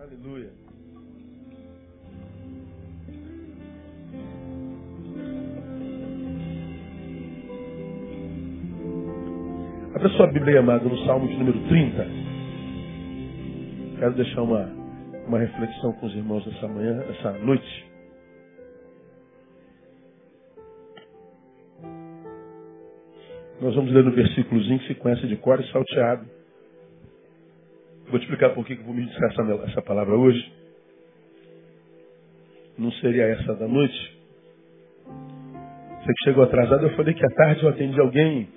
Aleluia. Abra sua Bíblia, amado, no Salmo de número 30. Quero deixar uma, uma reflexão com os irmãos essa manhã, essa noite. Nós vamos ler no versículozinho que se conhece de cor e salteado. Vou te explicar por que vou me essa, essa palavra hoje. Não seria essa da noite. Você que chegou atrasado, eu falei que à tarde eu atendi alguém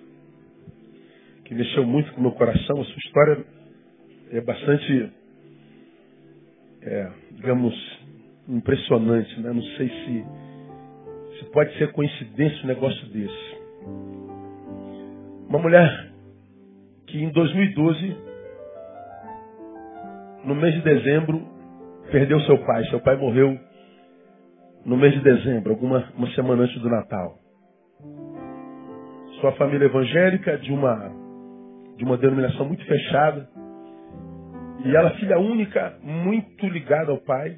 que mexeu muito com o meu coração. A sua história é bastante, é, digamos, impressionante. Né? Não sei se, se pode ser coincidência um negócio desse. Uma mulher que em 2012, no mês de dezembro, perdeu seu pai. Seu pai morreu no mês de dezembro, alguma uma semana antes do Natal. Sua família evangélica, de uma de uma denominação muito fechada. E ela, filha única, muito ligada ao pai,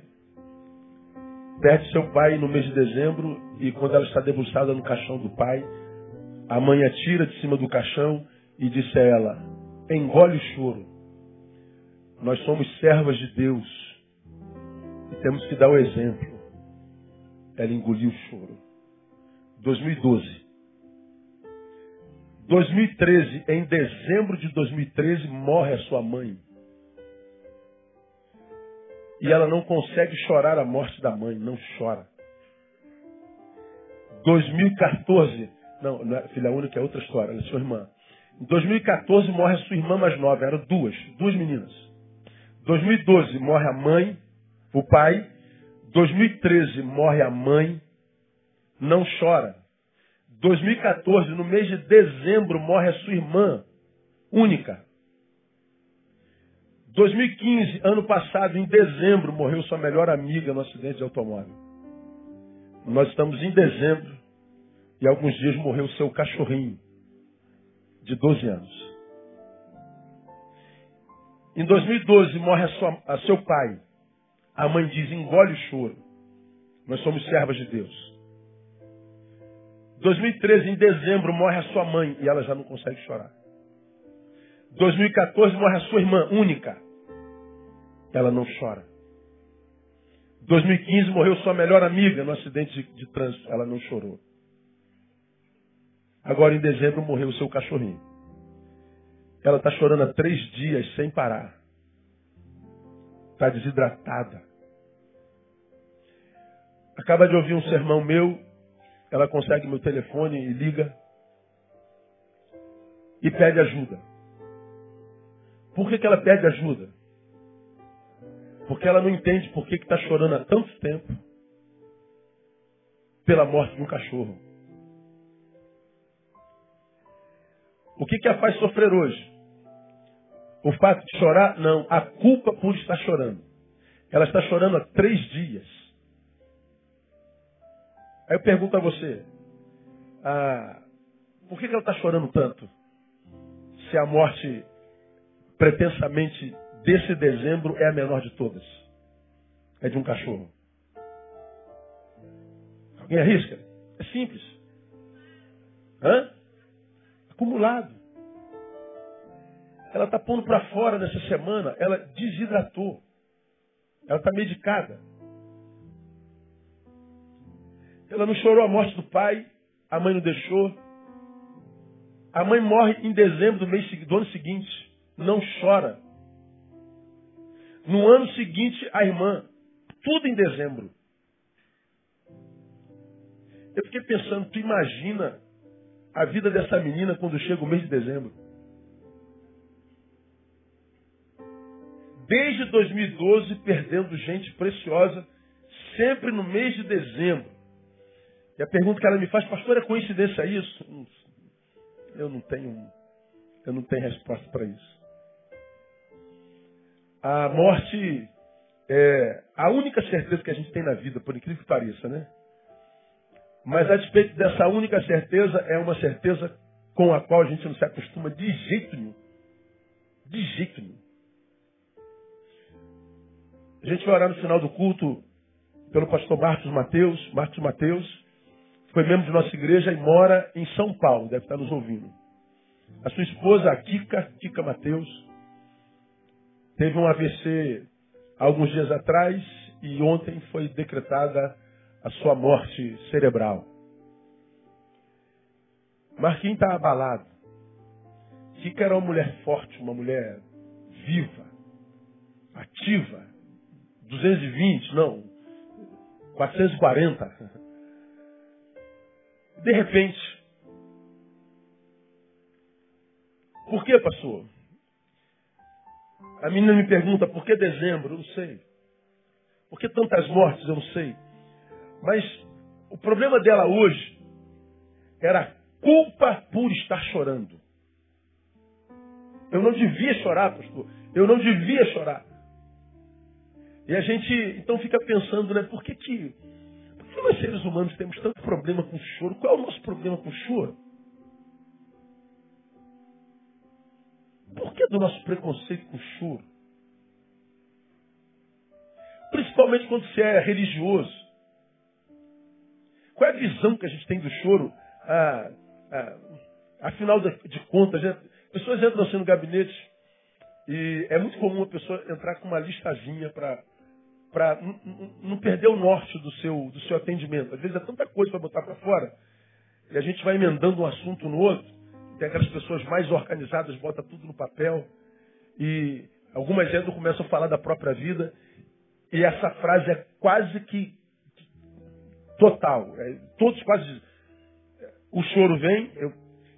perde seu pai no mês de dezembro e quando ela está debruçada no caixão do pai, a mãe a tira de cima do caixão e disse a ela, engole o choro. Nós somos servas de Deus e temos que dar o exemplo. Ela engoliu o choro. 2012. 2013, em dezembro de 2013, morre a sua mãe. E ela não consegue chorar a morte da mãe, não chora. 2014, não, não é filha única é outra história, ela é sua irmã. Em 2014 morre a sua irmã mais nova, eram duas, duas meninas. 2012 morre a mãe, o pai. 2013 morre a mãe, não chora. 2014, no mês de dezembro, morre a sua irmã, única. 2015, ano passado, em dezembro, morreu sua melhor amiga no acidente de automóvel. Nós estamos em dezembro e alguns dias morreu seu cachorrinho, de 12 anos. Em 2012 morre a, sua, a seu pai. A mãe diz: engole o choro. Nós somos servas de Deus. 2013, em dezembro, morre a sua mãe e ela já não consegue chorar. 2014 morre a sua irmã única. Ela não chora. 2015 morreu sua melhor amiga no acidente de, de trânsito. Ela não chorou. Agora em dezembro morreu o seu cachorrinho. Ela está chorando há três dias sem parar. Está desidratada. Acaba de ouvir um sermão meu ela consegue meu telefone e liga e pede ajuda. Por que, que ela pede ajuda? Porque ela não entende por que está chorando há tanto tempo pela morte de um cachorro. O que, que a faz sofrer hoje? O fato de chorar? Não. A culpa por estar chorando. Ela está chorando há três dias. Aí eu pergunto a você, ah, por que, que ela está chorando tanto? Se a morte, pretensamente, desse dezembro é a menor de todas. É de um cachorro. Alguém arrisca? É simples. Hã? Acumulado. Ela está pondo para fora nessa semana, ela desidratou. Ela está medicada. Ela não chorou a morte do pai, a mãe não deixou. A mãe morre em dezembro do, mês, do ano seguinte, não chora. No ano seguinte, a irmã, tudo em dezembro. Eu fiquei pensando, tu imagina a vida dessa menina quando chega o mês de dezembro? Desde 2012, perdendo gente preciosa, sempre no mês de dezembro. E a pergunta que ela me faz, pastor, é coincidência isso? Eu não tenho, eu não tenho resposta para isso. A morte é a única certeza que a gente tem na vida, por incrível que pareça, né? Mas a despeito dessa única certeza, é uma certeza com a qual a gente não se acostuma de jeito nenhum. De jeito nenhum. A gente vai orar no final do culto pelo pastor Marcos Mateus. Marcos Mateus foi membro de nossa igreja e mora em São Paulo, deve estar nos ouvindo. A sua esposa, a Kika, Kika Mateus, teve um AVC alguns dias atrás e ontem foi decretada a sua morte cerebral. Marquinhos está abalado. Kika era uma mulher forte, uma mulher viva, ativa. 220, não, 440. De repente. Por que, pastor? A menina me pergunta, por que dezembro? Eu não sei. Por que tantas mortes? Eu não sei. Mas o problema dela hoje era culpa por estar chorando. Eu não devia chorar, pastor. Eu não devia chorar. E a gente então fica pensando, né? Por que, que, por que nós seres humanos temos tanto problema com choro? Qual é o nosso problema com choro? Por que do nosso preconceito com choro? Principalmente quando você é religioso. Qual é a visão que a gente tem do choro? Ah, ah, afinal de contas, né? pessoas entram assim no gabinete e é muito comum a pessoa entrar com uma listazinha para para não perder o norte do seu, do seu atendimento. Às vezes é tanta coisa para botar para fora e a gente vai emendando um assunto no outro. Tem aquelas pessoas mais organizadas, bota tudo no papel e algumas entram começam a falar da própria vida e essa frase é quase que total. É, todos quase o choro vem. Eu,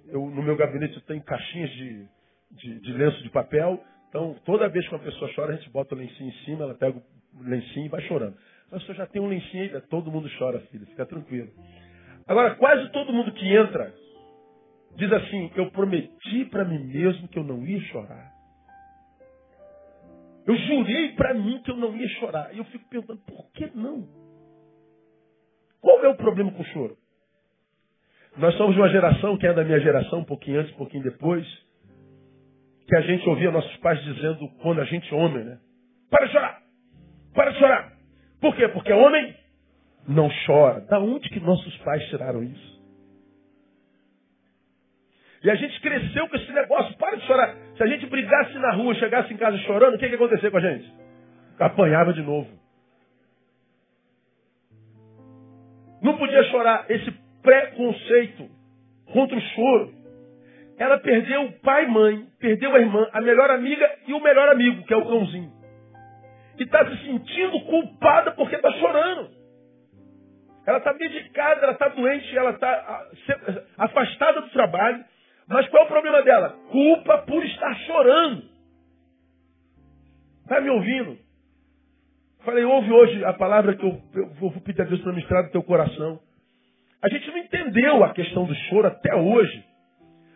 eu no meu gabinete eu tenho caixinhas de, de, de lenço de papel. Então, toda vez que uma pessoa chora, a gente bota o lencinho em cima, ela pega lencinho e vai chorando. Mas você já tem um lencinho aí, todo mundo chora, filho, fica tranquilo. Agora, quase todo mundo que entra diz assim: Eu prometi para mim mesmo que eu não ia chorar. Eu jurei para mim que eu não ia chorar. E eu fico perguntando: por que não? Qual é o problema com o choro? Nós somos uma geração, que é da minha geração, um pouquinho antes, um pouquinho depois, que a gente ouvia nossos pais dizendo, quando a gente homem, né? Para de chorar! Para de chorar. Por quê? Porque homem não chora. Da onde que nossos pais tiraram isso? E a gente cresceu com esse negócio, para de chorar. Se a gente brigasse na rua, chegasse em casa chorando, o que, que ia acontecer com a gente? Apanhava de novo. Não podia chorar. Esse preconceito contra o choro. Ela perdeu o pai e mãe, perdeu a irmã, a melhor amiga e o melhor amigo, que é o cãozinho e está se sentindo culpada porque está chorando. Ela está medicada, ela está doente, ela está afastada do trabalho. Mas qual é o problema dela? Culpa por estar chorando. Está me ouvindo? Falei, ouve hoje a palavra que eu, eu vou pedir a Deus para ministrar no teu coração. A gente não entendeu a questão do choro até hoje.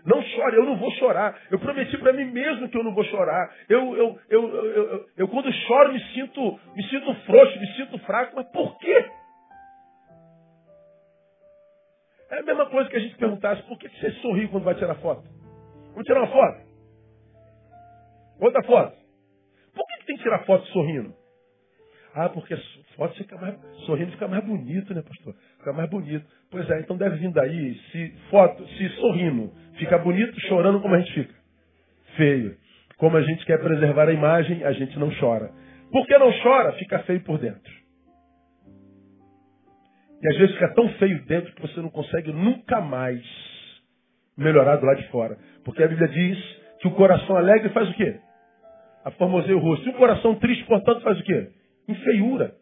Não chore, eu não vou chorar. Eu prometi para mim mesmo que eu não vou chorar. Eu, eu, eu, eu, quando choro me sinto, me sinto frouxo, me sinto fraco. Mas por quê? É a mesma coisa que a gente perguntasse, por que você sorri quando vai tirar foto? Vamos tirar uma foto? Outra foto. Por que tem que tirar foto sorrindo? Ah, porque foto fica mais, sorrindo fica mais bonito, né, pastor? Fica mais bonito. Pois é, então deve vir daí, se foto, se sorrindo, fica bonito, chorando como a gente fica. Feio. Como a gente quer preservar a imagem, a gente não chora. Por que não chora? Fica feio por dentro. E às vezes fica tão feio dentro que você não consegue nunca mais melhorar do lado de fora. Porque a Bíblia diz que o coração alegre faz o quê? A formoseia o rosto. E o coração triste, portanto, faz o quê? Em feiura.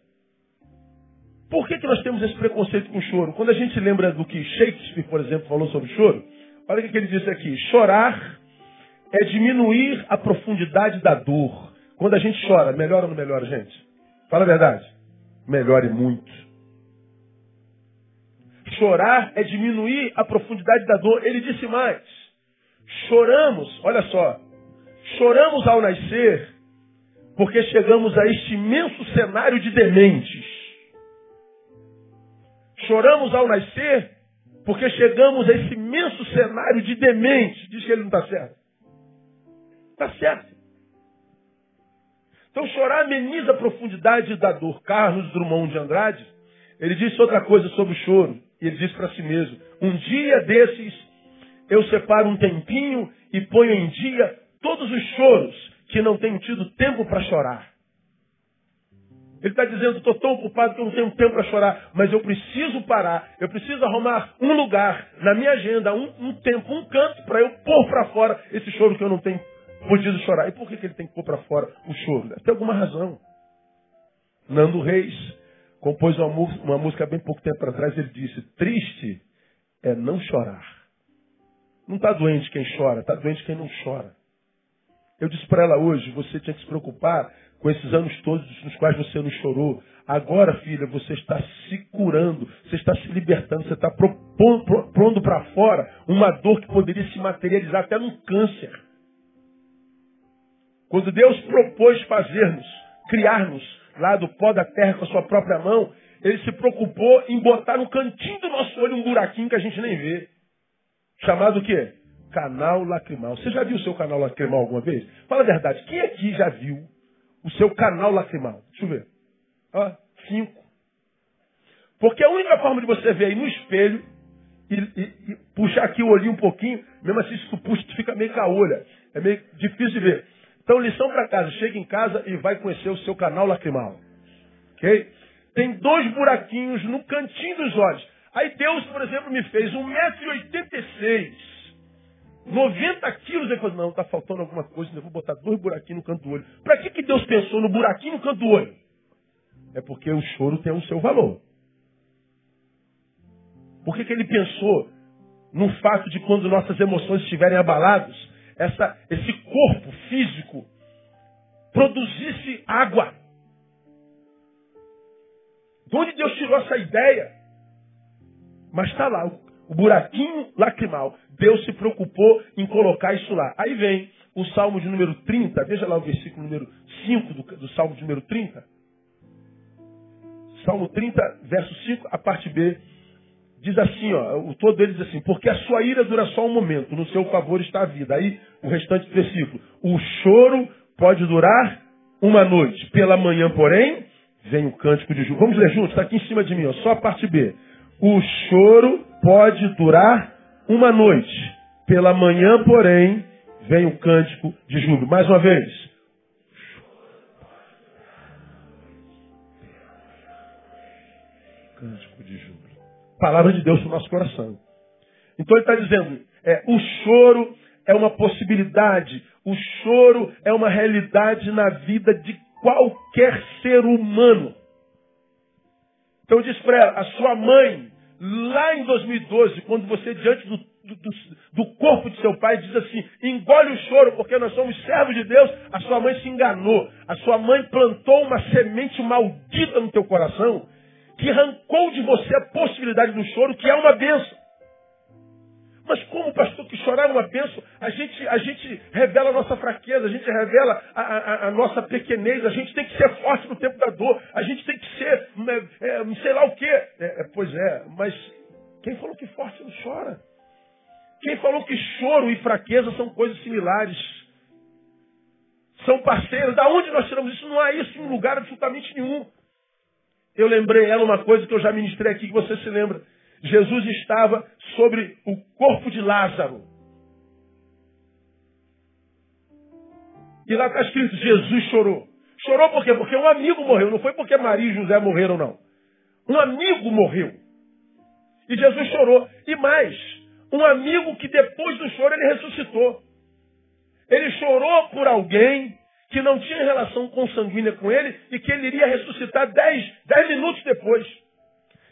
Por que, que nós temos esse preconceito com choro? Quando a gente lembra do que Shakespeare, por exemplo, falou sobre choro, olha o que ele disse aqui. Chorar é diminuir a profundidade da dor. Quando a gente chora, melhora ou não melhora, gente? Fala a verdade. Melhora e muito. Chorar é diminuir a profundidade da dor. Ele disse mais. Choramos, olha só. Choramos ao nascer porque chegamos a este imenso cenário de dementes. Choramos ao nascer porque chegamos a esse imenso cenário de demente. Diz que ele não está certo. Está certo. Então chorar ameniza a profundidade da dor. Carlos Drummond de Andrade, ele disse outra coisa sobre o choro. Ele disse para si mesmo, um dia desses eu separo um tempinho e ponho em dia todos os choros que não tenho tido tempo para chorar. Ele está dizendo, estou tão ocupado que eu não tenho tempo para chorar, mas eu preciso parar, eu preciso arrumar um lugar na minha agenda, um, um tempo, um canto, para eu pôr para fora esse choro que eu não tenho podido chorar. E por que, que ele tem que pôr para fora o choro? Ter alguma razão. Nando Reis compôs uma, uma música bem pouco tempo atrás, ele disse, triste é não chorar. Não está doente quem chora, está doente quem não chora. Eu disse para ela hoje, você tinha que se preocupar com esses anos todos nos quais você não chorou. Agora, filha, você está se curando, você está se libertando, você está propondo para fora uma dor que poderia se materializar até num câncer. Quando Deus propôs fazermos, criar-nos lá do pó da terra com a sua própria mão, ele se preocupou em botar no cantinho do nosso olho um buraquinho que a gente nem vê. Chamado o quê? Canal lacrimal. Você já viu o seu canal lacrimal alguma vez? Fala a verdade. Quem aqui já viu o seu canal lacrimal. Deixa eu ver. Ó, cinco. Porque a única forma de você ver aí no espelho e, e, e puxar aqui o olhinho um pouquinho, mesmo assim, se tu puxa, tu fica meio caolha. É meio difícil de ver. Então, lição para casa. Chega em casa e vai conhecer o seu canal lacrimal. Ok? Tem dois buraquinhos no cantinho dos olhos. Aí Deus, por exemplo, me fez 1,86m. 90 quilos. Ele falou, não, está faltando alguma coisa, eu vou botar dois buraquinhos no canto do olho. Para que, que Deus pensou no buraquinho no canto do olho? É porque o choro tem o seu valor. Por que, que ele pensou no fato de quando nossas emoções estiverem abaladas, essa, esse corpo físico produzisse água? De onde Deus tirou essa ideia? Mas está lá, o buraquinho lacrimal. Deus se preocupou em colocar isso lá. Aí vem o Salmo de número 30, veja lá o versículo número 5 do, do Salmo de número 30. Salmo 30, verso 5, a parte B, diz assim, ó, o todo dele diz assim, porque a sua ira dura só um momento, no seu favor está a vida. Aí o restante do versículo, o choro pode durar uma noite, pela manhã, porém, vem o cântico de júbilo. Vamos ler juntos, está aqui em cima de mim, ó, só a parte B. O choro pode durar uma noite. Pela manhã, porém, vem o cântico de júbilo. Mais uma vez. Cântico de júbilo. Palavra de Deus para o nosso coração. Então ele está dizendo, é, o choro é uma possibilidade, o choro é uma realidade na vida de qualquer ser humano. Então eu disse para ela, a sua mãe lá em 2012, quando você, diante do, do, do, corpo de seu pai, diz assim: engole o choro, porque nós somos servos de Deus, a sua mãe se enganou. A sua mãe plantou uma semente maldita no teu coração, que arrancou de você a possibilidade do choro, que é uma bênção. Mas como, pastor, que chorar é uma bênção, a gente, a gente revela a nossa fraqueza, a gente revela a, a, a, nossa pequenez, a gente tem que ser forte no tempo da dor, a gente tem que ser, né, é, sei lá o quê. É, é, pois é, mas quem falou que forte não chora? Quem falou que choro e fraqueza são coisas similares? São parceiros. Da onde nós tiramos isso? Não há isso em lugar absolutamente nenhum. Eu lembrei ela uma coisa que eu já ministrei aqui, que você se lembra. Jesus estava sobre o corpo de Lázaro. E lá está escrito, Jesus chorou. Chorou por quê? Porque um amigo morreu. Não foi porque Maria e José morreram, não. Um amigo morreu. E Jesus chorou. E mais, um amigo que depois do choro ele ressuscitou. Ele chorou por alguém que não tinha relação consanguínea com ele e que ele iria ressuscitar dez, dez minutos depois.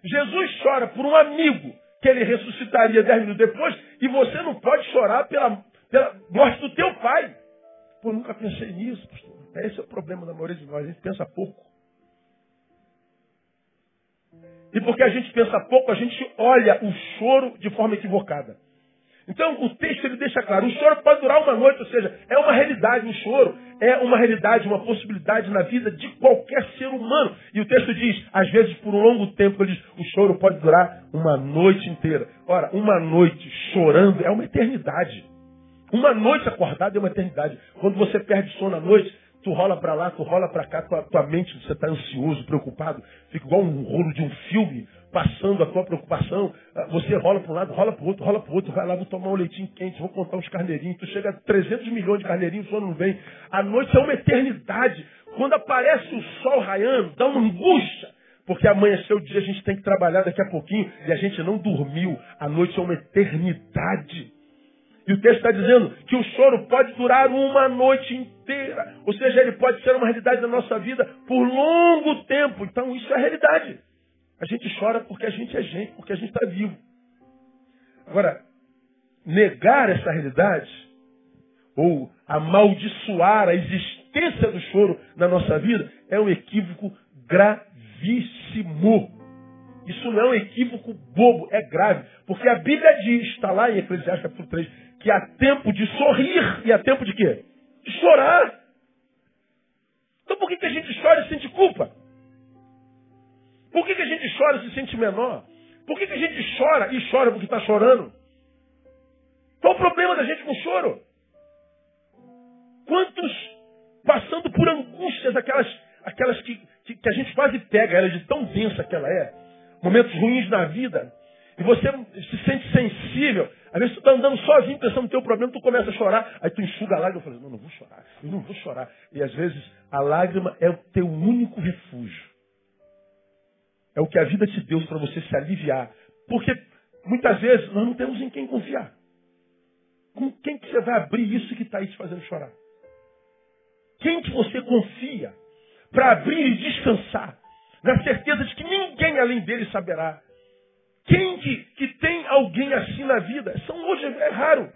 Jesus chora por um amigo que ele ressuscitaria dez minutos depois e você não pode chorar pela, pela morte do teu pai. Pô, nunca pensei nisso, pastor. Esse é o problema da maioria de nós, a gente pensa pouco. E porque a gente pensa pouco, a gente olha o choro de forma equivocada. Então o texto ele deixa claro, o choro pode durar uma noite, ou seja, é uma realidade, o choro é uma realidade, uma possibilidade na vida de qualquer ser humano. E o texto diz, às vezes por um longo tempo, ele diz, o choro pode durar uma noite inteira. Ora, uma noite chorando é uma eternidade. Uma noite acordada é uma eternidade. Quando você perde sono à noite, tu rola para lá, tu rola para cá, tua, tua mente, você está ansioso, preocupado, fica igual um rolo de um filme passando a tua preocupação. Ah, você rola para um lado, rola para o outro, rola para o outro, vai lá, vou tomar um leitinho quente, vou contar uns carneirinhos. Tu chega a 300 milhões de carneirinhos, o sono não vem. A noite é uma eternidade. Quando aparece o sol raiando, dá uma angústia. Porque amanheceu o dia, a gente tem que trabalhar daqui a pouquinho e a gente não dormiu. A noite é uma eternidade. E o texto está dizendo que o choro pode durar uma noite inteira. Ou seja, ele pode ser uma realidade da nossa vida por longo tempo. Então, isso é realidade. A gente chora porque a gente é gente, porque a gente está vivo. Agora, negar essa realidade, ou amaldiçoar a existência do choro na nossa vida, é um equívoco gravíssimo. Isso não é um equívoco bobo, é grave. Porque a Bíblia diz, está lá em Eclesiastes capítulo 3, que há tempo de sorrir e há tempo de quê? De chorar. Então por que, que a gente chora e sente culpa? Por que, que a gente chora e se sente menor? Por que, que a gente chora e chora porque está chorando? Qual o problema da gente com choro? Quantos passando por angústias, aquelas, aquelas que, que, que a gente quase pega ela de tão densa que ela é, momentos ruins na vida, e você se sente sensível. Às vezes tu está andando sozinho, pensando no teu problema, tu começa a chorar, aí tu enxuga a lágrima e fala, não, não vou chorar, eu não vou chorar. E às vezes a lágrima é o teu único refúgio. É o que a vida te deu para você se aliviar. Porque muitas vezes nós não temos em quem confiar. Com quem que você vai abrir isso que está aí te fazendo chorar? Quem que você confia para abrir e descansar? Na certeza de que ninguém além dele saberá. Quem que, que tem alguém assim na vida? São hoje, é raro.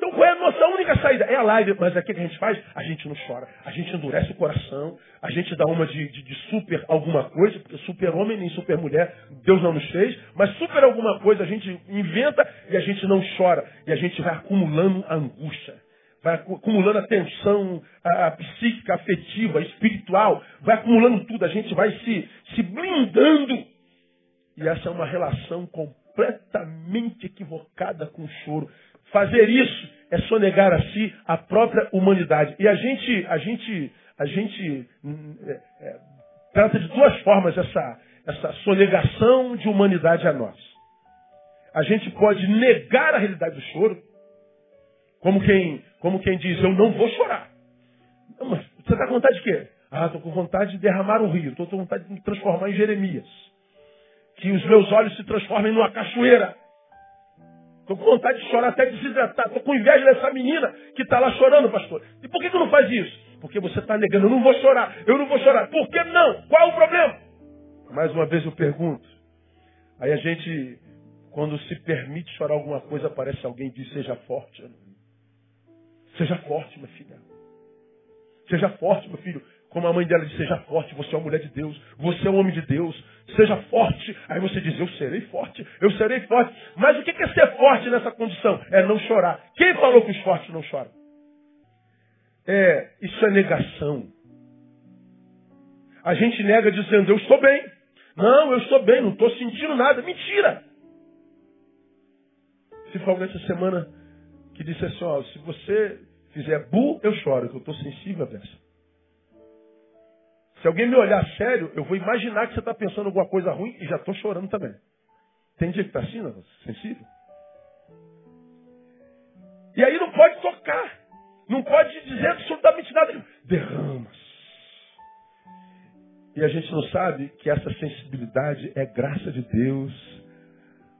Então qual é a nossa única saída? É a live, mas o que a gente faz? A gente não chora, a gente endurece o coração, a gente dá uma de, de, de super alguma coisa, porque super homem nem super mulher Deus não nos fez, mas super alguma coisa a gente inventa e a gente não chora. E a gente vai acumulando a angústia, vai acumulando a tensão a, a psíquica, afetiva, espiritual, vai acumulando tudo, a gente vai se, se blindando e essa é uma relação completamente equivocada com o choro. Fazer isso é sonegar a si a própria humanidade. E a gente, a gente, a gente é, é, trata de duas formas essa, essa sonegação de humanidade a nós. A gente pode negar a realidade do choro, como quem, como quem diz, eu não vou chorar. Não, mas você está com vontade de quê? Ah, estou com vontade de derramar um rio, estou com vontade de me transformar em Jeremias que os meus olhos se transformem numa cachoeira. Estou com vontade de chorar até desidratar. Estou com inveja dessa menina que está lá chorando, pastor. E por que, que não faz isso? Porque você está negando. Eu não vou chorar. Eu não vou chorar. Por que não? Qual o problema? Mais uma vez eu pergunto. Aí a gente, quando se permite chorar alguma coisa, aparece alguém e diz: Seja forte. Seja forte, minha filha. Seja forte, meu filho. Como a mãe dela disse, seja forte, você é uma mulher de Deus, você é um homem de Deus, seja forte. Aí você diz, eu serei forte, eu serei forte. Mas o que é ser forte nessa condição? É não chorar. Quem falou que os fortes não choram? É, isso é negação. A gente nega dizendo, eu estou bem. Não, eu estou bem, não estou sentindo nada. Mentira! Se alguém essa semana que disse assim, ó, se você fizer bu, eu choro, que eu estou sensível a peça. Se alguém me olhar sério, eu vou imaginar que você está pensando alguma coisa ruim e já estou chorando também. Tem dia que está assim, não? sensível? E aí não pode tocar. Não pode dizer absolutamente nada. Derramas. E a gente não sabe que essa sensibilidade é graça de Deus.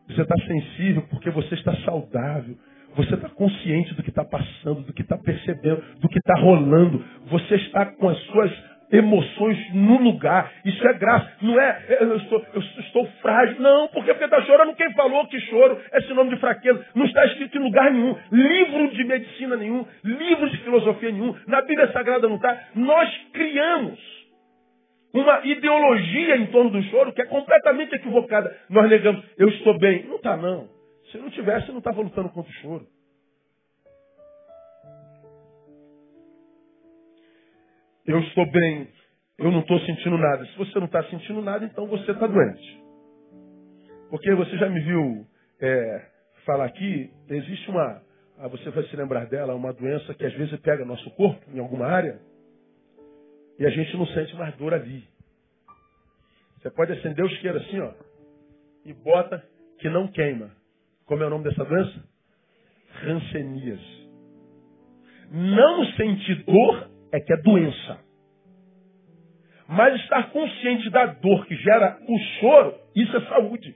Você está sensível porque você está saudável. Você está consciente do que está passando, do que está percebendo, do que está rolando. Você está com as suas emoções no lugar. Isso é graça. Não é eu estou, eu estou frágil. Não, porque porque está chorando. Quem falou que choro é sinônimo de fraqueza? Não está escrito em lugar nenhum. Livro de medicina nenhum. Livro de filosofia nenhum. Na Bíblia Sagrada não está. Nós criamos uma ideologia em torno do choro que é completamente equivocada. Nós negamos, eu estou bem. Não está, não. Se não tivesse, não estava lutando contra o choro. Eu estou bem, eu não estou sentindo nada. Se você não está sentindo nada, então você está doente. Porque você já me viu é, falar aqui, existe uma, ah, você vai se lembrar dela, uma doença que às vezes pega nosso corpo, em alguma área, E a gente não sente mais dor ali. Você pode acender o isqueiro assim, ó, e bota que não queima. Como é o nome dessa doença? Rancenias. Não sentir dor é que é doença. Mas estar consciente da dor que gera o choro, isso é saúde.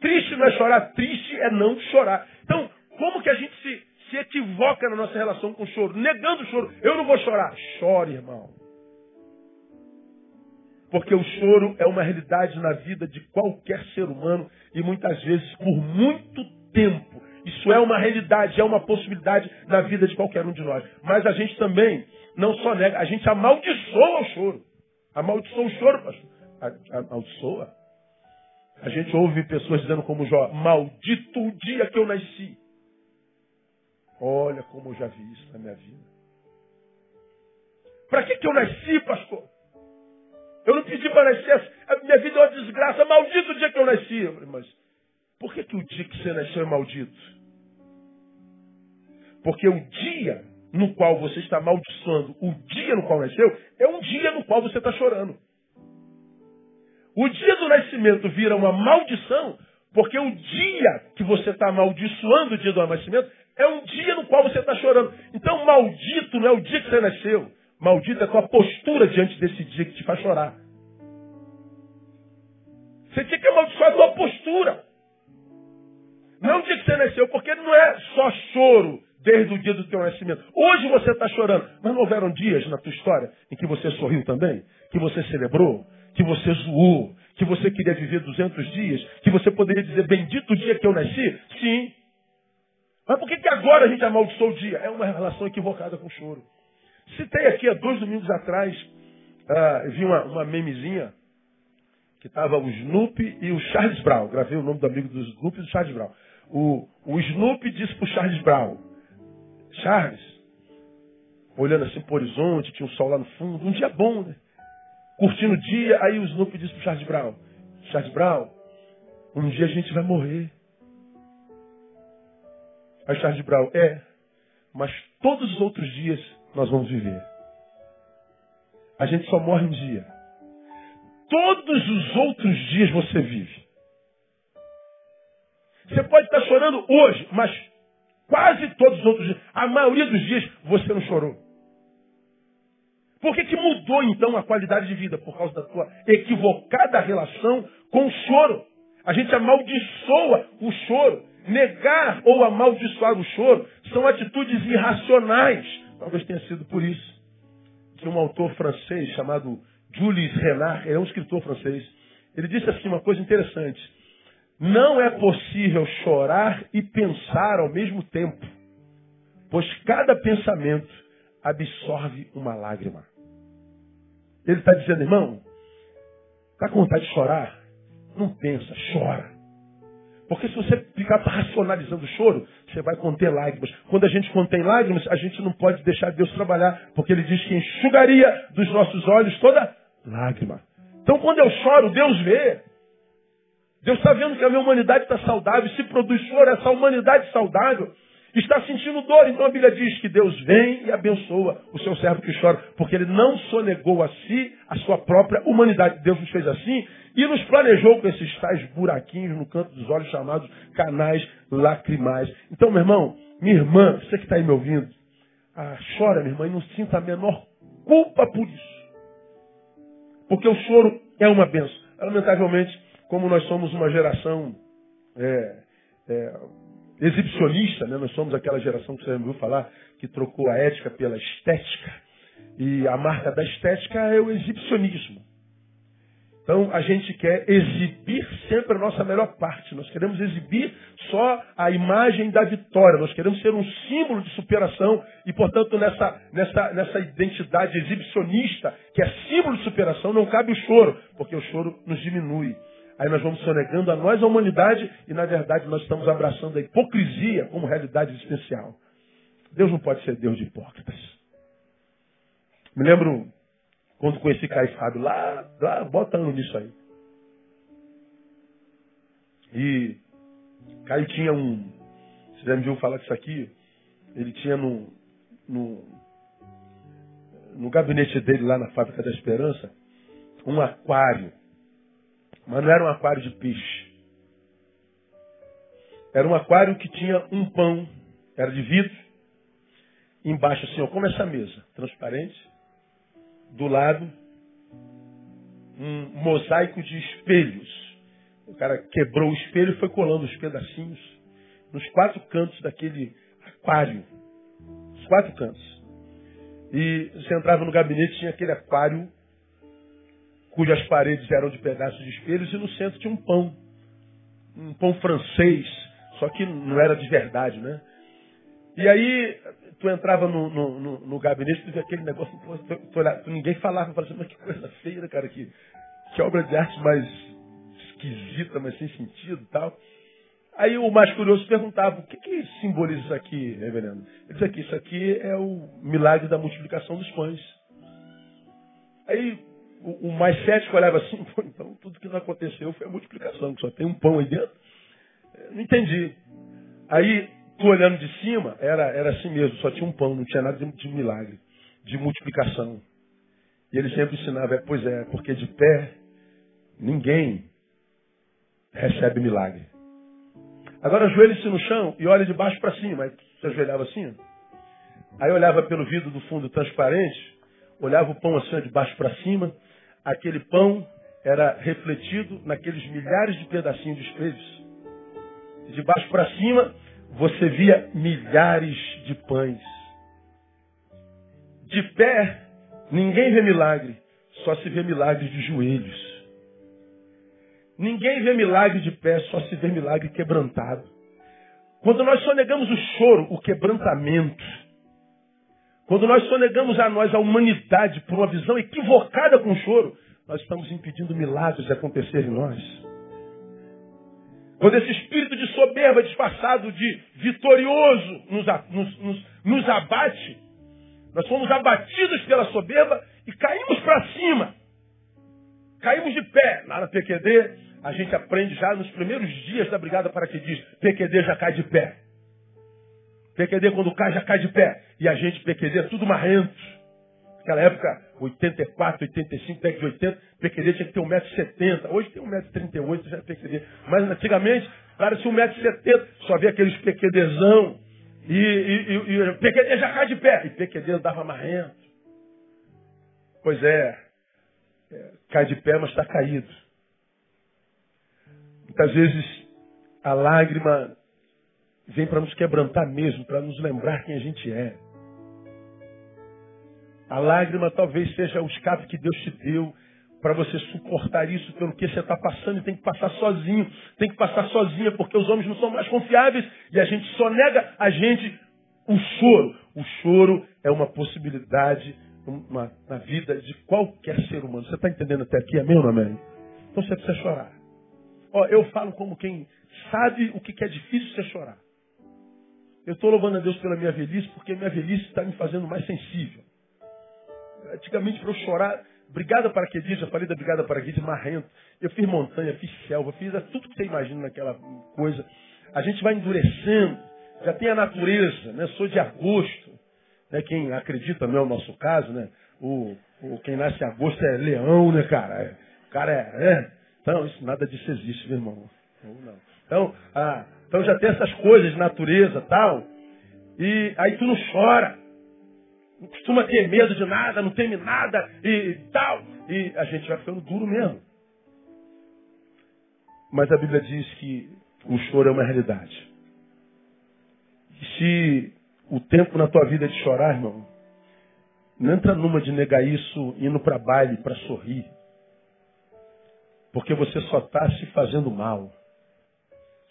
Triste não é chorar, triste é não chorar. Então, como que a gente se, se equivoca na nossa relação com o choro? Negando o choro. Eu não vou chorar. Chore, irmão. Porque o choro é uma realidade na vida de qualquer ser humano e muitas vezes por muito tempo. Isso é uma realidade, é uma possibilidade na vida de qualquer um de nós. Mas a gente também não só nega, a gente amaldiçoa o choro. Amaldiçoa o choro, pastor. Amaldiçoa. A gente ouve pessoas dizendo como Jó, maldito o dia que eu nasci. Olha como eu já vi isso na minha vida. Para que, que eu nasci, pastor? Eu não pedi para nascer. A minha vida é uma desgraça. Maldito o dia que eu nasci. Eu falei, mas por que, que o dia que você nasceu é maldito? Porque o dia no qual você está amaldiçoando, o dia no qual nasceu, é um dia no qual você está chorando. O dia do nascimento vira uma maldição, porque o dia que você está amaldiçoando o dia do nascimento é um dia no qual você está chorando. Então, maldito não é o dia que você nasceu. Maldita é a tua postura diante desse dia que te faz chorar. Você tinha que amaldiçoar a tua postura. Não o dia que você nasceu, porque não é só choro desde o dia do teu nascimento. Hoje você está chorando, mas não houveram dias na tua história em que você sorriu também? Que você celebrou? Que você zoou? Que você queria viver 200 dias? Que você poderia dizer, bendito o dia que eu nasci? Sim. Mas por que, que agora a gente amaldiçoou o dia? É uma relação equivocada com o choro. Citei aqui há dois domingos atrás, uh, vi uma, uma memezinha que estava o Snoopy e o Charles Brown. Gravei o nome do amigo do Snoopy e do Charles Brown. O, o Snoopy disse para o Charles Brown, Charles, olhando assim para o horizonte, tinha um sol lá no fundo, um dia bom, né? Curtindo o dia, aí o Snoopy disse para Charles Brown, Charles Brown, um dia a gente vai morrer. Aí Charles Brown, é, mas todos os outros dias nós vamos viver. A gente só morre um dia. Todos os outros dias você vive. Você pode estar chorando hoje, mas quase todos os outros dias, a maioria dos dias, você não chorou. Por que, que mudou então a qualidade de vida? Por causa da tua equivocada relação com o choro. A gente amaldiçoa o choro. Negar ou amaldiçoar o choro são atitudes irracionais. Talvez tenha sido por isso que um autor francês chamado Jules Renard, ele é um escritor francês, ele disse assim uma coisa interessante. Não é possível chorar e pensar ao mesmo tempo, pois cada pensamento absorve uma lágrima. Ele está dizendo, irmão, está com vontade de chorar? Não pensa, chora. Porque se você ficar racionalizando o choro, você vai conter lágrimas. Quando a gente contém lágrimas, a gente não pode deixar Deus trabalhar, porque Ele diz que enxugaria dos nossos olhos toda lágrima. Então, quando eu choro, Deus vê. Deus está vendo que a minha humanidade está saudável. Se produz choro, essa humanidade saudável está sentindo dor. Então a Bíblia diz que Deus vem e abençoa o seu servo que chora, porque ele não sonegou a si a sua própria humanidade. Deus nos fez assim e nos planejou com esses tais buraquinhos no canto dos olhos chamados canais lacrimais. Então, meu irmão, minha irmã, você que está aí me ouvindo, ah, chora, minha irmã, e não sinta a menor culpa por isso. Porque o choro é uma benção. Lamentavelmente, como nós somos uma geração é, é, exibicionista, né? nós somos aquela geração que você ouviu falar que trocou a ética pela estética. E a marca da estética é o exibicionismo. Então a gente quer exibir sempre a nossa melhor parte. Nós queremos exibir só a imagem da vitória. Nós queremos ser um símbolo de superação e, portanto, nessa, nessa, nessa identidade exibicionista, que é símbolo de superação, não cabe o choro, porque o choro nos diminui. Aí nós vamos sonegando a nós, a humanidade, e na verdade nós estamos abraçando a hipocrisia como realidade existencial. Deus não pode ser Deus de hipócritas. Me lembro quando conheci Caio Fábio, lá, lá, bota ano nisso aí. E Caio tinha um. Você já me viu falar disso aqui? Ele tinha no. no no gabinete dele lá na Fábrica da Esperança um aquário. Mas não era um aquário de peixe. Era um aquário que tinha um pão, era de vidro. Embaixo, assim, ó, como essa mesa, transparente. Do lado, um mosaico de espelhos. O cara quebrou o espelho e foi colando os pedacinhos nos quatro cantos daquele aquário. Os quatro cantos. E você entrava no gabinete tinha aquele aquário cujas paredes eram de pedaços de espelhos e no centro tinha um pão. Um pão francês, só que não era de verdade, né? E aí, tu entrava no, no, no, no gabinete, tu via aquele negócio, tu, tu, tu, ninguém falava, falava assim, mas que coisa feia, né, cara, que, que obra de arte mais esquisita, mas sem sentido e tal. Aí o mais curioso perguntava, o que, que simboliza isso aqui, reverendo? Ele disse aqui, isso aqui é o milagre da multiplicação dos pães. Aí o, mais cético olhava assim, então tudo que não aconteceu foi a multiplicação, que só tem um pão aí dentro. Não entendi. Aí, tu olhando de cima, era, era assim mesmo, só tinha um pão, não tinha nada de, de milagre, de multiplicação. E ele sempre ensinava, é, pois é, porque de pé ninguém recebe milagre. Agora ajoelhe-se no chão e olhe de baixo para cima. Aí se ajoelhava assim. Aí olhava pelo vidro do fundo transparente, olhava o pão assim de baixo para cima. Aquele pão era refletido naqueles milhares de pedacinhos de espelhos. De baixo para cima, você via milhares de pães. De pé, ninguém vê milagre, só se vê milagre de joelhos. Ninguém vê milagre de pé, só se vê milagre quebrantado. Quando nós só negamos o choro, o quebrantamento, quando nós só negamos a nós a humanidade por uma visão equivocada com o choro, nós estamos impedindo milagres de acontecer em nós. Quando esse espírito de soberba disfarçado de vitorioso nos, nos, nos, nos abate, nós somos abatidos pela soberba e caímos para cima. Caímos de pé. Lá na PQD, a gente aprende já nos primeiros dias da Brigada Paraquedista. PQD já cai de pé. PQD quando cai, já cai de pé. E a gente, PQD, tudo marrento. Naquela época, 84, 85, década de 80, PQD tinha que ter 1,70m. Hoje tem 1,38m, já é PQD. Mas antigamente, cara tinha 1,70m, só havia aqueles PQDzão. E, e, e, e PQD já cai de pé. E PQD andava marrento. Pois é, é cai de pé, mas está caído. Muitas vezes a lágrima vem para nos quebrantar mesmo, para nos lembrar quem a gente é. A lágrima talvez seja o escape que Deus te deu para você suportar isso pelo que você está passando e tem que passar sozinho, tem que passar sozinha, porque os homens não são mais confiáveis e a gente só nega a gente o choro. O choro é uma possibilidade uma, na vida de qualquer ser humano. Você está entendendo até aqui? Amém ou não amém? Então você precisa chorar. Ó, eu falo como quem sabe o que é difícil você chorar. Eu estou louvando a Deus pela minha velhice, porque minha velhice está me fazendo mais sensível. Antigamente, para eu chorar, brigada para que já falei da brigada para que marrento. Eu fiz montanha, fiz selva, fiz tudo que você imagina naquela coisa. A gente vai endurecendo, já tem a natureza, né? Sou de agosto, né? Quem acredita não é o nosso caso, né? O, o quem nasce em agosto é leão, né, cara? É, o cara é, é então, isso, nada disso existe, meu irmão. Então, ah, então já tem essas coisas de natureza tal. E aí tu não chora. Não costuma ter medo de nada, não teme nada e, e tal. E a gente vai ficando duro mesmo. Mas a Bíblia diz que o choro é uma realidade. E se o tempo na tua vida é de chorar, irmão, não entra numa de negar isso indo para baile para sorrir. Porque você só está se fazendo mal.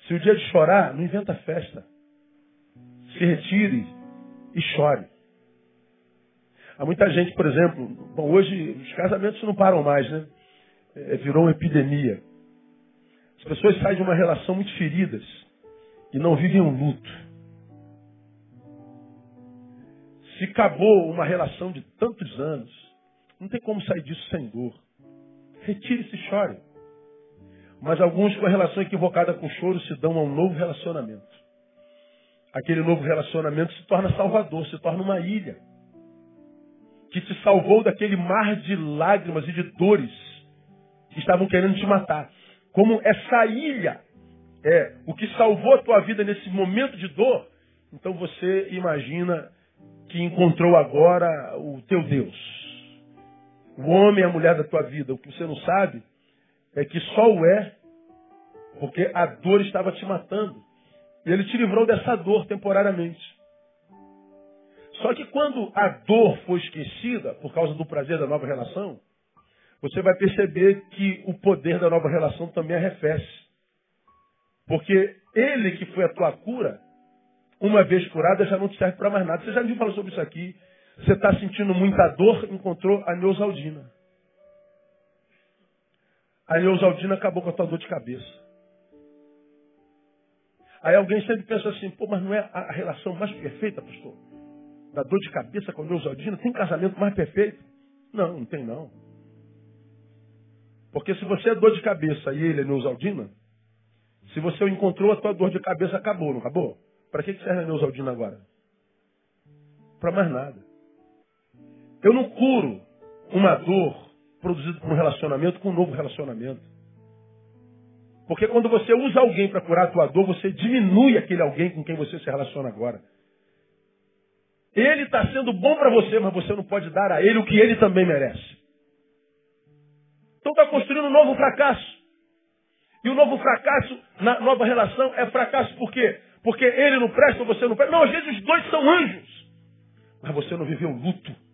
Se o dia de chorar, não inventa festa. Se retire e chore. Há muita gente, por exemplo, bom, hoje os casamentos não param mais, né? É, virou uma epidemia. As pessoas saem de uma relação muito feridas e não vivem um luto. Se acabou uma relação de tantos anos, não tem como sair disso sem dor. Retire-se e chore. Mas alguns com a relação equivocada com choro se dão a um novo relacionamento. Aquele novo relacionamento se torna salvador, se torna uma ilha. que te salvou daquele mar de lágrimas e de dores que estavam querendo te matar. Como essa ilha é o que salvou a tua vida nesse momento de dor, então você imagina que encontrou agora o teu Deus. O homem e a mulher da tua vida. O que você não sabe é que só o é porque a dor estava te matando. E ele te livrou dessa dor temporariamente. Só que quando a dor foi esquecida por causa do prazer da nova relação, você vai perceber que o poder da nova relação também arrefece. Porque ele que foi a tua cura, uma vez curada, já não te serve para mais nada. Você já me falou sobre isso aqui. Você está sentindo muita dor, encontrou a Neusaldina. A Neusaldina acabou com a tua dor de cabeça. Aí alguém sempre pensa assim, pô, mas não é a relação mais perfeita, pastor? Da dor de cabeça com a Neusaldina? Tem casamento mais perfeito? Não, não tem não. Porque se você é dor de cabeça e ele é Neusaldina, se você encontrou a tua dor de cabeça, acabou, não acabou? Para que serve a Neusaldina agora? Para mais nada. Eu não curo uma dor produzida por um relacionamento com um novo relacionamento. Porque quando você usa alguém para curar a tua dor, você diminui aquele alguém com quem você se relaciona agora. Ele está sendo bom para você, mas você não pode dar a ele o que ele também merece. Então está construindo um novo fracasso. E o novo fracasso na nova relação é fracasso por quê? Porque ele não presta você não presta. Não, às vezes os dois são anjos. Mas você não viveu luto.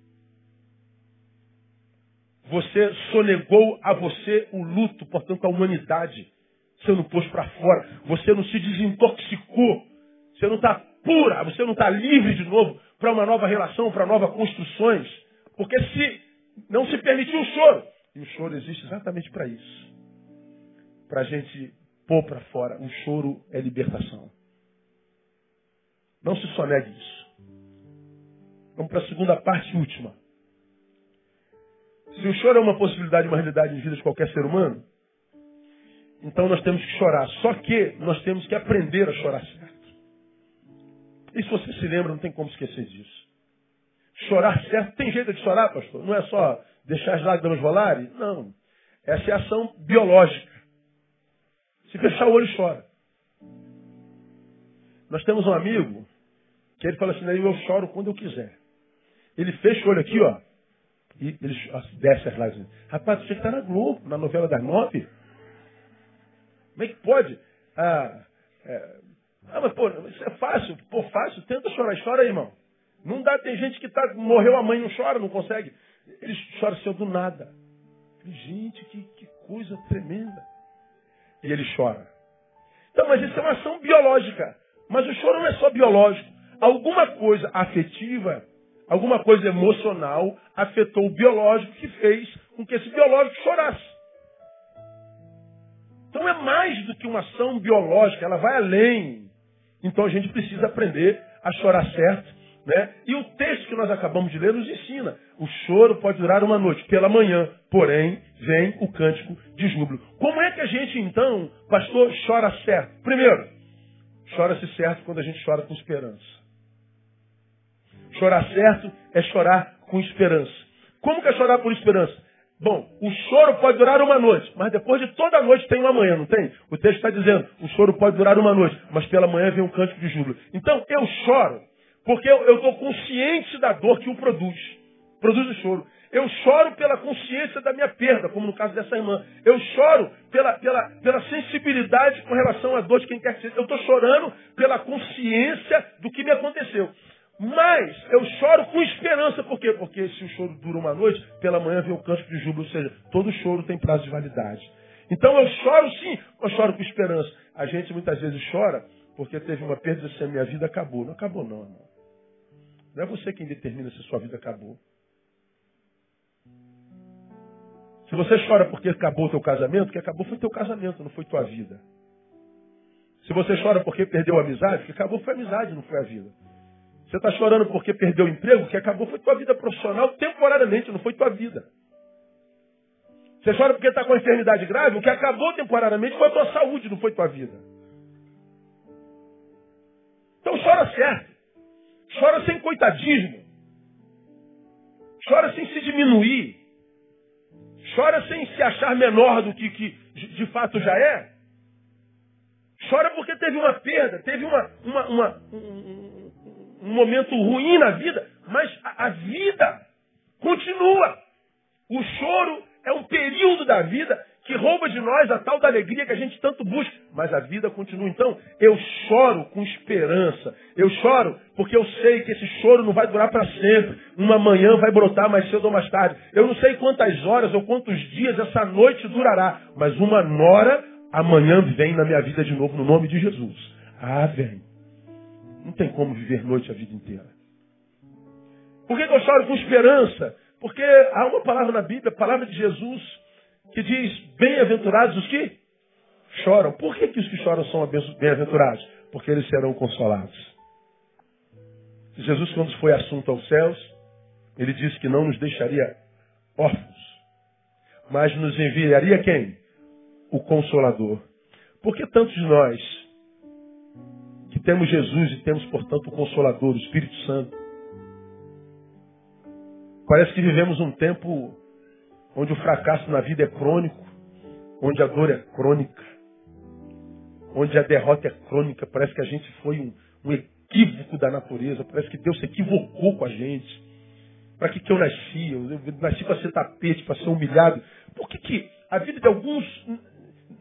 Você sonegou a você o luto, portanto, a humanidade. Você não pôs para fora. Você não se desintoxicou. Você não está pura. Você não está livre de novo para uma nova relação, para novas construções. Porque se não se permitiu o choro. E o choro existe exatamente para isso. Para a gente pôr para fora. O choro é libertação. Não se sonegue isso. Vamos para a segunda parte última. Se o choro é uma possibilidade, uma realidade em vida de qualquer ser humano, então nós temos que chorar. Só que nós temos que aprender a chorar certo. E se você se lembra, não tem como esquecer disso. Chorar certo, tem jeito de chorar, pastor? Não é só deixar as lágrimas rolarem? Não. Essa é ação biológica. Se fechar o olho, chora. Nós temos um amigo que ele fala assim, eu choro quando eu quiser. Ele fecha o olho aqui, ó. E ele desce as lágrimas. Rapaz, você está na Globo, na novela das nove. Como é que pode? Ah, é, ah, mas pô, isso é fácil. Pô, fácil. Tenta chorar. Chora aí, irmão. Não dá, tem gente que tá, morreu a mãe não chora, não consegue. Ele chora assim do nada. Gente, que, que coisa tremenda. E ele chora. Então, mas isso é uma ação biológica. Mas o choro não é só biológico. Alguma coisa afetiva, alguma coisa emocional afetou o biológico que fez com que esse biológico chorasse. Então é mais do que uma ação biológica, ela vai além. Então a gente precisa aprender a chorar certo. Né? E o texto que nós acabamos de ler nos ensina. O choro pode durar uma noite, pela manhã, porém, vem o cântico de júbilo. Como é que a gente, então, pastor, chora certo? Primeiro, chora-se certo quando a gente chora com esperança. Chorar certo é chorar com esperança. Como que é chorar por esperança? Bom, o choro pode durar uma noite, mas depois de toda a noite tem uma manhã, não tem? O texto está dizendo, o choro pode durar uma noite, mas pela manhã vem um cântico de júbilo. Então eu choro, porque eu estou consciente da dor que o produz. Produz o choro. Eu choro pela consciência da minha perda, como no caso dessa irmã. Eu choro pela, pela, pela sensibilidade com relação à dor de quem quer que seja. Eu estou chorando pela consciência do que me aconteceu. Mas eu choro com esperança. Por quê? Porque se o choro dura uma noite, pela manhã vem o canto de júbilo. Ou seja, todo choro tem prazo de validade. Então eu choro sim, eu choro com esperança. A gente muitas vezes chora porque teve uma perda e a minha vida acabou. Não acabou não, irmão. Não é você quem determina se sua vida acabou. Se você chora porque acabou o teu casamento, que acabou foi teu casamento, não foi tua vida. Se você chora porque perdeu a amizade, que acabou foi a amizade, não foi a vida. Você está chorando porque perdeu o emprego, que acabou foi tua vida profissional temporariamente, não foi tua vida. Você chora porque está com uma enfermidade grave, o que acabou temporariamente foi a tua saúde, não foi tua vida. Então chora certo. Chora sem coitadismo. Chora sem se diminuir. Chora sem se achar menor do que, que de fato já é. Chora porque teve uma perda, teve uma, uma, uma um, um, momento ruim na vida, mas a, a vida continua. O choro é um período da vida que rouba de nós a tal da alegria que a gente tanto busca. Mas a vida continua. Então, eu choro com esperança. Eu choro porque eu sei que esse choro não vai durar para sempre. Uma manhã vai brotar mais cedo ou mais tarde. Eu não sei quantas horas ou quantos dias essa noite durará. Mas uma nora, amanhã vem na minha vida de novo, no nome de Jesus. Ah, vem. Não tem como viver noite a vida inteira. Por que, que eu choro com esperança? Porque há uma palavra na Bíblia, a palavra de Jesus que diz: Bem-aventurados os que choram. Por que, que os que choram são bem-aventurados? Porque eles serão consolados. Jesus, quando foi assunto aos céus, ele disse que não nos deixaria órfãos, mas nos enviaria quem? O Consolador. Por que tantos de nós, temos Jesus e temos, portanto, o Consolador, o Espírito Santo, parece que vivemos um tempo onde o fracasso na vida é crônico, onde a dor é crônica, onde a derrota é crônica. Parece que a gente foi um, um equívoco da natureza, parece que Deus se equivocou com a gente. Para que, que eu nasci? Eu, eu nasci para ser tapete, para ser humilhado. Por que, que a vida de alguns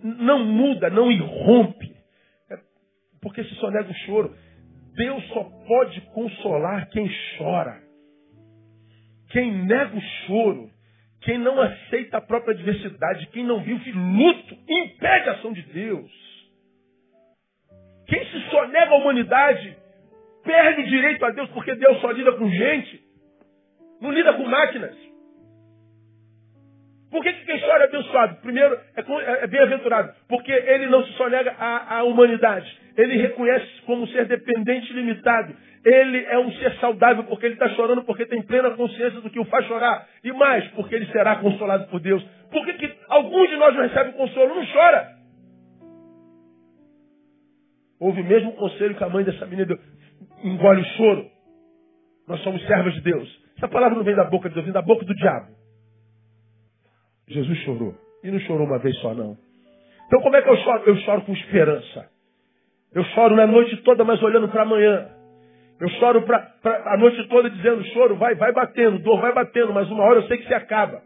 não muda, não irrompe? Porque se só nega o choro. Deus só pode consolar quem chora. Quem nega o choro quem não aceita a própria adversidade, quem não vive luto, impede a ação de Deus. Quem se sonega à humanidade, perde o direito a Deus, porque Deus só lida com gente, não lida com máquinas. Por que, que quem chora é abençoado? Primeiro, é, é, bem-aventurado, porque ele não se sonega à, à humanidade. Ele reconhece como ser dependente e limitado. Ele é um ser saudável porque ele está chorando, porque tem plena consciência do que o faz chorar. E mais, porque ele será consolado por Deus. Por que, que alguns de nós não recebem consolo? Não chora. Houve o mesmo conselho que a mãe dessa menina deu. Engole o choro. Nós somos servos de Deus. Essa palavra não vem da boca de Deus, vem da boca do diabo. Jesus chorou. E não chorou uma vez só, não. Então como é que eu choro? Eu choro com esperança. Eu choro na noite toda, mas olhando para amanhã. Eu choro pra, pra, a noite toda dizendo, choro, vai, vai batendo, dor vai batendo, mas uma hora eu sei que se acaba.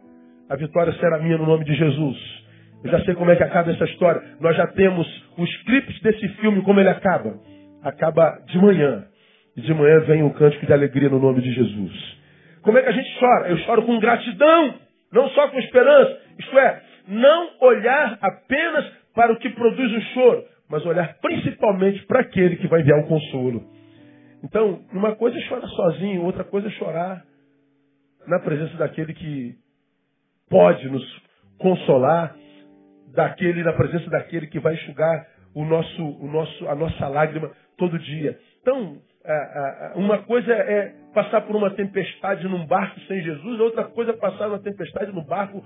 A vitória será minha no nome de Jesus. Eu já sei como é que acaba essa história. Nós já temos os clipes desse filme, como ele acaba. Acaba de manhã. E de manhã vem um cântico de alegria no nome de Jesus. Como é que a gente chora? Eu choro com gratidão, não só com esperança. Isto é, não olhar apenas para o que produz o choro, mas olhar principalmente para aquele que vai enviar o consolo. Então, uma coisa é chorar sozinho, outra coisa é chorar na presença daquele que pode nos consolar, daquele na presença daquele que vai enxugar o nosso, o nosso, a nossa lágrima todo dia. Então, uma coisa é passar por uma tempestade num barco sem Jesus, outra coisa é passar uma tempestade no barco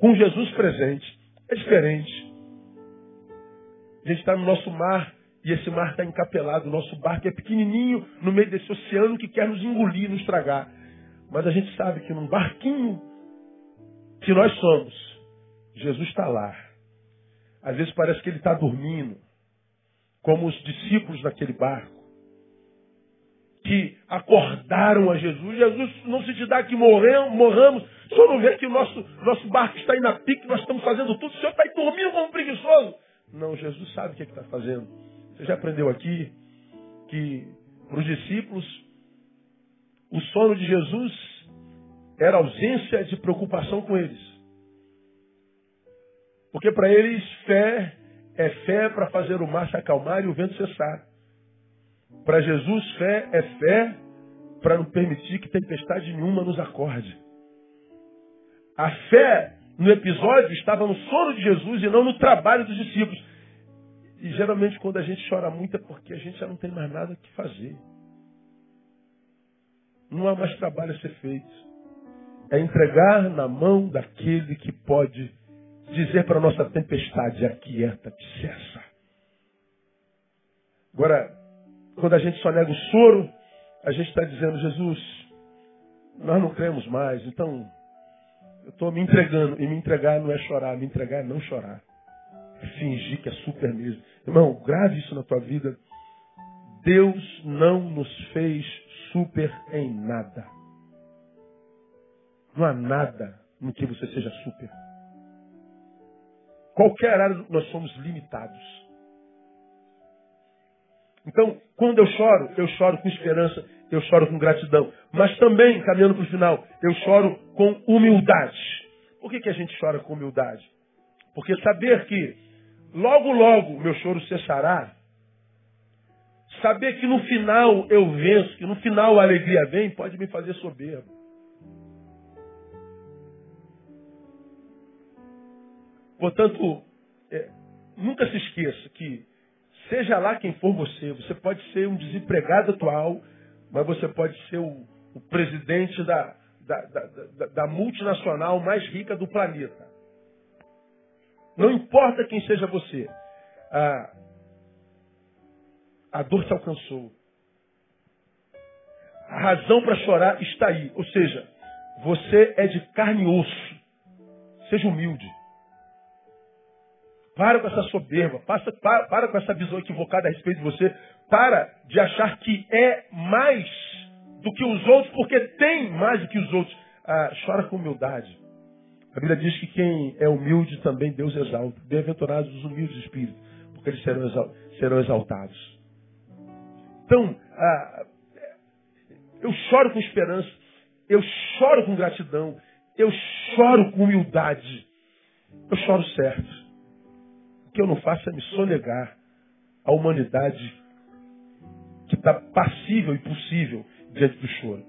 com Jesus presente. É diferente. A gente está no nosso mar e esse mar está encapelado. O nosso barco é pequenininho no meio desse oceano que quer nos engolir, nos tragar. Mas a gente sabe que num barquinho que nós somos, Jesus está lá. Às vezes parece que ele está dormindo, como os discípulos daquele barco, que acordaram a Jesus. Jesus não se te dá que morremos, morramos. O senhor não vê que o nosso, nosso barco está aí na pique, nós estamos fazendo tudo. O senhor está aí dormindo como preguiçoso. Não, Jesus sabe o que é está fazendo. Você já aprendeu aqui que para os discípulos o sono de Jesus era ausência de preocupação com eles. Porque para eles fé é fé para fazer o mar se acalmar e o vento cessar. Para Jesus, fé é fé para não permitir que tempestade nenhuma nos acorde. A fé no episódio estava no sono de Jesus e não no trabalho dos discípulos. E geralmente quando a gente chora muito é porque a gente já não tem mais nada que fazer. Não há mais trabalho a ser feito. É entregar na mão daquele que pode dizer para a nossa tempestade, aquieta-te, cessa. Agora, quando a gente só nega o soro, a gente está dizendo, Jesus, nós não cremos mais, então eu estou me entregando. E me entregar não é chorar, me entregar é não chorar. É fingir que é super mesmo. Irmão, grave isso na tua vida. Deus não nos fez super em nada. Não há nada no que você seja super. Qualquer área nós somos limitados. Então, quando eu choro, eu choro com esperança, eu choro com gratidão. Mas também, caminhando para o final, eu choro com humildade. Por que, que a gente chora com humildade? Porque saber que logo, logo meu choro cessará, saber que no final eu venço, que no final a alegria vem, pode me fazer soberbo. Portanto, é, nunca se esqueça que, seja lá quem for você, você pode ser um desempregado atual, mas você pode ser o, o presidente da, da, da, da, multinacional mais rica do planeta. Não importa quem seja você, a, a dor te alcançou. A razão para chorar está aí. Ou seja, você é de carne e osso. Seja humilde. Para com essa soberba, passa, para, para com essa visão equivocada a respeito de você. Para de achar que é mais do que os outros, porque tem mais do que os outros. Ah, chora com humildade. A Bíblia diz que quem é humilde também Deus exalta. Bem-aventurados os humildes de espírito, porque eles serão, exal serão exaltados. Então, ah, eu choro com esperança, eu choro com gratidão, eu choro com humildade, eu choro certo que eu não faço é me sonegar a humanidade que está passível e possível diante do choro.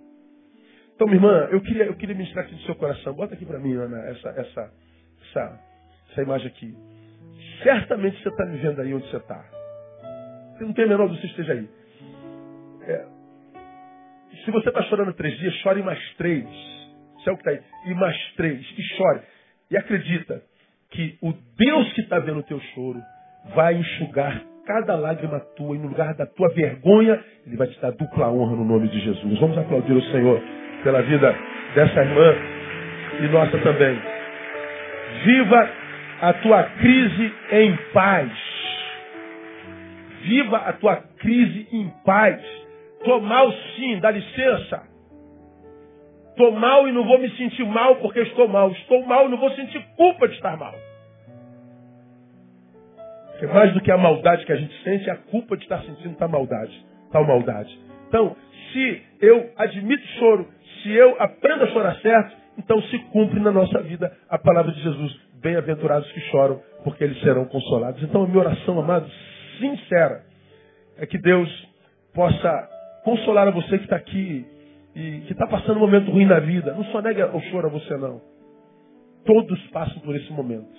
Então, minha irmã, eu queria, eu queria ministrar aqui no seu coração. Bota aqui para mim, Ana, essa, essa, essa, essa imagem aqui. Certamente você está me vendo aí onde você está. Não tem a menor dúvida que você esteja aí. É, se você está chorando três dias, chore mais três. Isso é o que está aí. E mais três. E chore. E acredita, que o Deus que está vendo o teu choro vai enxugar cada lágrima tua e no lugar da tua vergonha, Ele vai te dar dupla honra no nome de Jesus. Vamos aplaudir o Senhor pela vida dessa irmã e nossa também. Viva a tua crise em paz. Viva a tua crise em paz. Tô mal sim, dá licença. Estou mal e não vou me sentir mal porque estou mal. Estou mal e não vou sentir culpa de estar mal. Porque mais do que a maldade que a gente sente, é a culpa de estar sentindo tal maldade. Tal maldade. Então, se eu admito choro, se eu aprendo a chorar certo, então se cumpre na nossa vida a palavra de Jesus. Bem-aventurados que choram, porque eles serão consolados. Então, a minha oração, amado, sincera, é que Deus possa consolar a você que está aqui e que está passando um momento ruim na vida, não só nega o choro a você não. Todos passam por esse momento.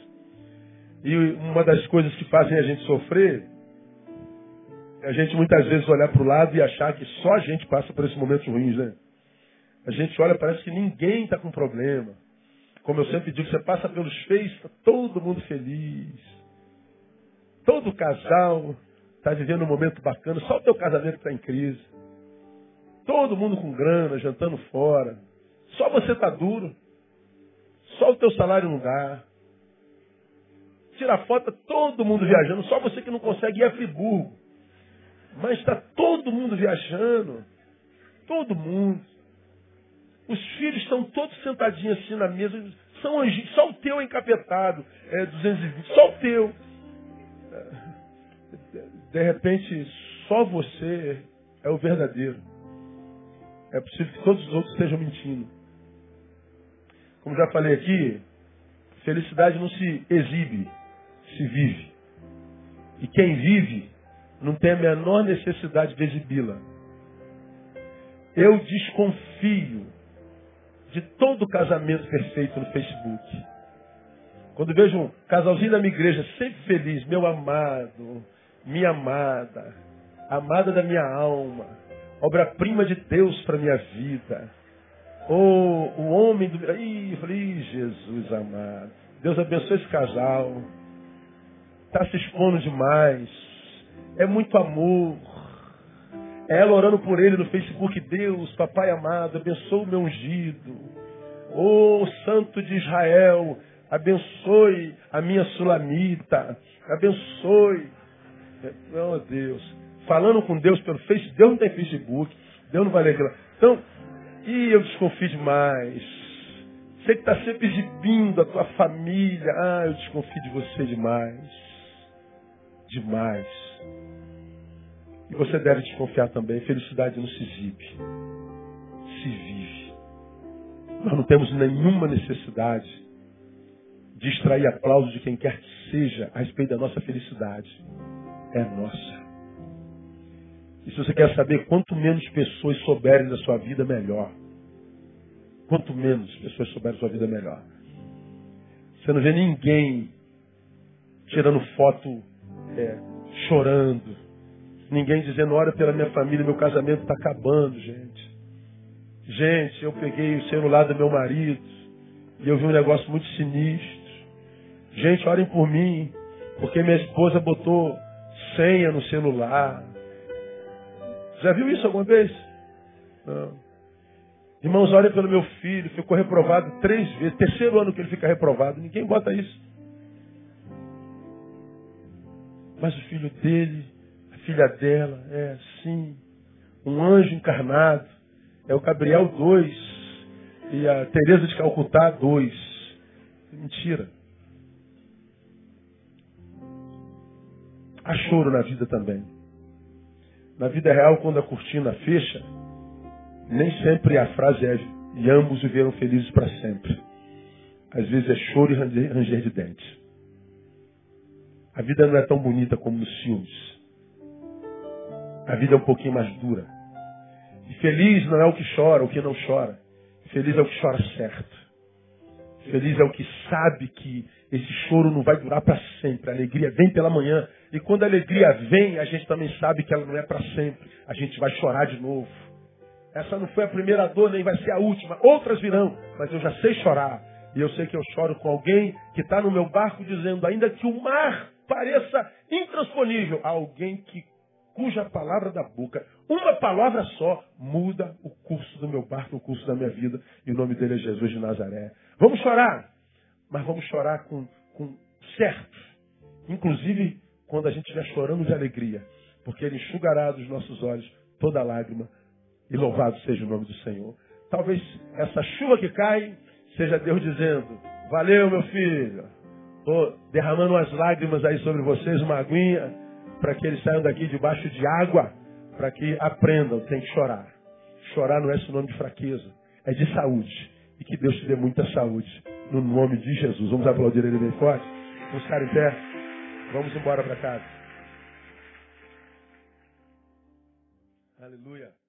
E uma das coisas que fazem a gente sofrer é a gente muitas vezes olhar para o lado e achar que só a gente passa por esses momentos ruins, né? A gente olha, parece que ninguém está com problema. Como eu sempre digo, você passa pelos feios, está todo mundo feliz. Todo casal está vivendo um momento bacana, só o teu casamento está em crise. Todo mundo com grana, jantando fora. Só você está duro. Só o teu salário não dá. Tira foto, todo mundo viajando. Só você que não consegue ir a Friburgo. Mas está todo mundo viajando. Todo mundo. Os filhos estão todos sentadinhos assim na mesa. São anjinhos. Só o teu é encapetado. É 220. Só o teu. De repente, só você é o verdadeiro é possível que todos os outros estejam mentindo. Como já falei aqui, felicidade não se exibe, se vive. E quem vive não tem a menor necessidade de exibi-la. Eu desconfio de todo casamento perfeito no Facebook. Quando vejo um casalzinho da minha igreja sempre feliz, meu amado, minha amada, amada da minha alma, obra-prima de Deus para minha vida. Oh, o homem do. Ih, falei, Jesus amado. Deus abençoe esse casal. Está se expondo demais. É muito amor. Ela orando por ele no Facebook, Deus, papai amado, abençoe o meu ungido. Ô oh, Santo de Israel, abençoe a minha sulamita, abençoe. Meu Deus. Falando com Deus pelo Facebook, Deus não tem Facebook, Deus não vai ler aquilo. Então, e eu desconfio demais. Você que está sempre exibindo a tua família. Ah, eu desconfio de você demais. Demais. E você deve desconfiar também. Felicidade não se exibe. Se vive. Nós não temos nenhuma necessidade de extrair aplausos de quem quer que seja a respeito da nossa felicidade. É nossa. E se você quer saber quanto menos pessoas souberem da sua vida, melhor. Quanto menos pessoas souberem da sua vida, melhor. Você não vê ninguém tirando foto é, chorando. Ninguém dizendo, olha pela minha família, meu casamento está acabando, gente. Gente, eu peguei o celular do meu marido e eu vi um negócio muito sinistro. Gente, orem por mim, porque minha esposa botou senha no celular. Já viu isso alguma vez? Não. Irmãos, olhem pelo meu filho, ficou reprovado três vezes. Terceiro ano que ele fica reprovado. Ninguém bota isso. Mas o filho dele, a filha dela, é assim. Um anjo encarnado. É o Gabriel 2. E a Teresa de Calcutá 2. Mentira. Há choro na vida também. Na vida real, quando a cortina fecha, nem sempre a frase é e ambos viveram felizes para sempre. Às vezes é choro e ranger de dentes. A vida não é tão bonita como nos filmes. A vida é um pouquinho mais dura. E feliz não é o que chora, o que não chora. Feliz é o que chora certo. Feliz é o que sabe que esse choro não vai durar para sempre. A alegria vem pela manhã. E quando a alegria vem, a gente também sabe que ela não é para sempre. A gente vai chorar de novo. Essa não foi a primeira dor, nem vai ser a última. Outras virão, mas eu já sei chorar. E eu sei que eu choro com alguém que está no meu barco dizendo, ainda que o mar pareça intransponível, alguém que cuja palavra da boca, uma palavra só, muda o curso do meu barco, o curso da minha vida. E o nome dele é Jesus de Nazaré. Vamos chorar, mas vamos chorar com, com certo. Inclusive quando a gente estiver chorando de alegria, porque Ele enxugará dos nossos olhos toda lágrima, e louvado seja o nome do Senhor. Talvez essa chuva que cai seja Deus dizendo: Valeu, meu filho. Estou derramando umas lágrimas aí sobre vocês, uma aguinha, para que eles saiam daqui debaixo de água, para que aprendam, tem que chorar. Chorar não é sinônimo de fraqueza, é de saúde. E que Deus te dê muita saúde, no nome de Jesus. Vamos aplaudir ele bem forte? Ficar em pé. Vamos embora para casa. Aleluia.